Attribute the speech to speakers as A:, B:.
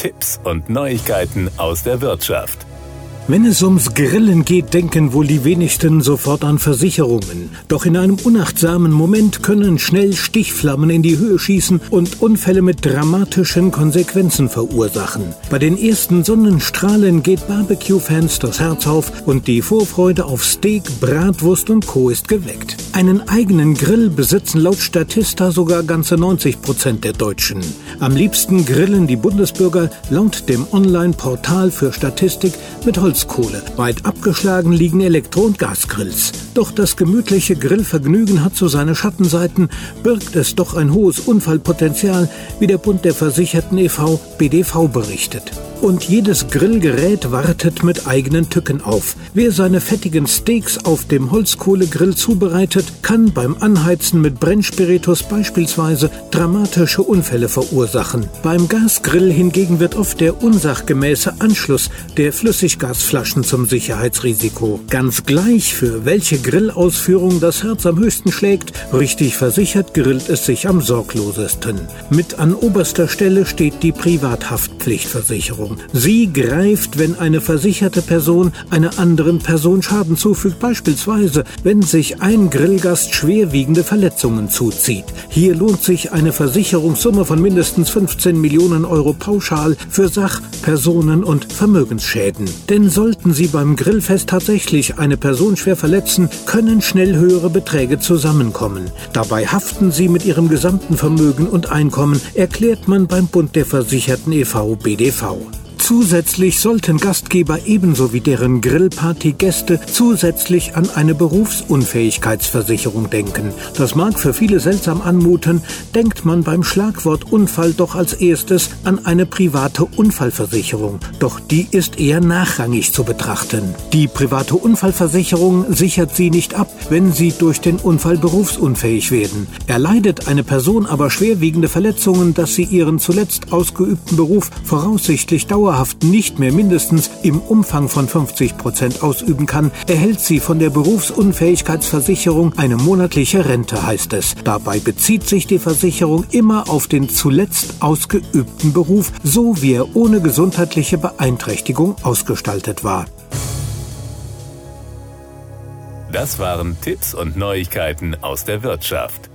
A: Tipps und Neuigkeiten aus der Wirtschaft.
B: Wenn es ums Grillen geht, denken wohl die wenigsten sofort an Versicherungen. Doch in einem unachtsamen Moment können schnell Stichflammen in die Höhe schießen und Unfälle mit dramatischen Konsequenzen verursachen. Bei den ersten Sonnenstrahlen geht Barbecue-Fans das Herz auf und die Vorfreude auf Steak, Bratwurst und Co. ist geweckt. Einen eigenen Grill besitzen laut Statista sogar ganze 90 Prozent der Deutschen. Am liebsten grillen die Bundesbürger laut dem Online-Portal für Statistik mit Holz Holzkohle. Weit abgeschlagen liegen Elektro- und Gasgrills. Doch das gemütliche Grillvergnügen hat so seine Schattenseiten, birgt es doch ein hohes Unfallpotenzial, wie der Bund der Versicherten e.V. BDV berichtet. Und jedes Grillgerät wartet mit eigenen Tücken auf. Wer seine fettigen Steaks auf dem Holzkohlegrill zubereitet, kann beim Anheizen mit Brennspiritus beispielsweise dramatische Unfälle verursachen. Beim Gasgrill hingegen wird oft der unsachgemäße Anschluss der Flüssiggasflaschen zum Sicherheitsrisiko. Ganz gleich, für welche Grillausführung das Herz am höchsten schlägt, richtig versichert grillt es sich am sorglosesten. Mit an oberster Stelle steht die Privathaftpflichtversicherung. Sie greift, wenn eine versicherte Person einer anderen Person Schaden zufügt, beispielsweise wenn sich ein Grillgast schwerwiegende Verletzungen zuzieht. Hier lohnt sich eine Versicherungssumme von mindestens 15 Millionen Euro pauschal für Sach-, Personen- und Vermögensschäden. Denn sollten Sie beim Grillfest tatsächlich eine Person schwer verletzen, können schnell höhere Beträge zusammenkommen. Dabei haften Sie mit Ihrem gesamten Vermögen und Einkommen, erklärt man beim Bund der Versicherten e.V. BDV. Zusätzlich sollten Gastgeber ebenso wie deren Grillparty-Gäste zusätzlich an eine Berufsunfähigkeitsversicherung denken. Das mag für viele seltsam anmuten, denkt man beim Schlagwort Unfall doch als erstes an eine private Unfallversicherung. Doch die ist eher nachrangig zu betrachten. Die private Unfallversicherung sichert sie nicht ab, wenn sie durch den Unfall berufsunfähig werden. Erleidet eine Person aber schwerwiegende Verletzungen, dass sie ihren zuletzt ausgeübten Beruf voraussichtlich dauerhaft dauerhaft nicht mehr mindestens im Umfang von 50 Prozent ausüben kann, erhält sie von der Berufsunfähigkeitsversicherung eine monatliche Rente, heißt es. Dabei bezieht sich die Versicherung immer auf den zuletzt ausgeübten Beruf, so wie er ohne gesundheitliche Beeinträchtigung ausgestaltet war.
A: Das waren Tipps und Neuigkeiten aus der Wirtschaft.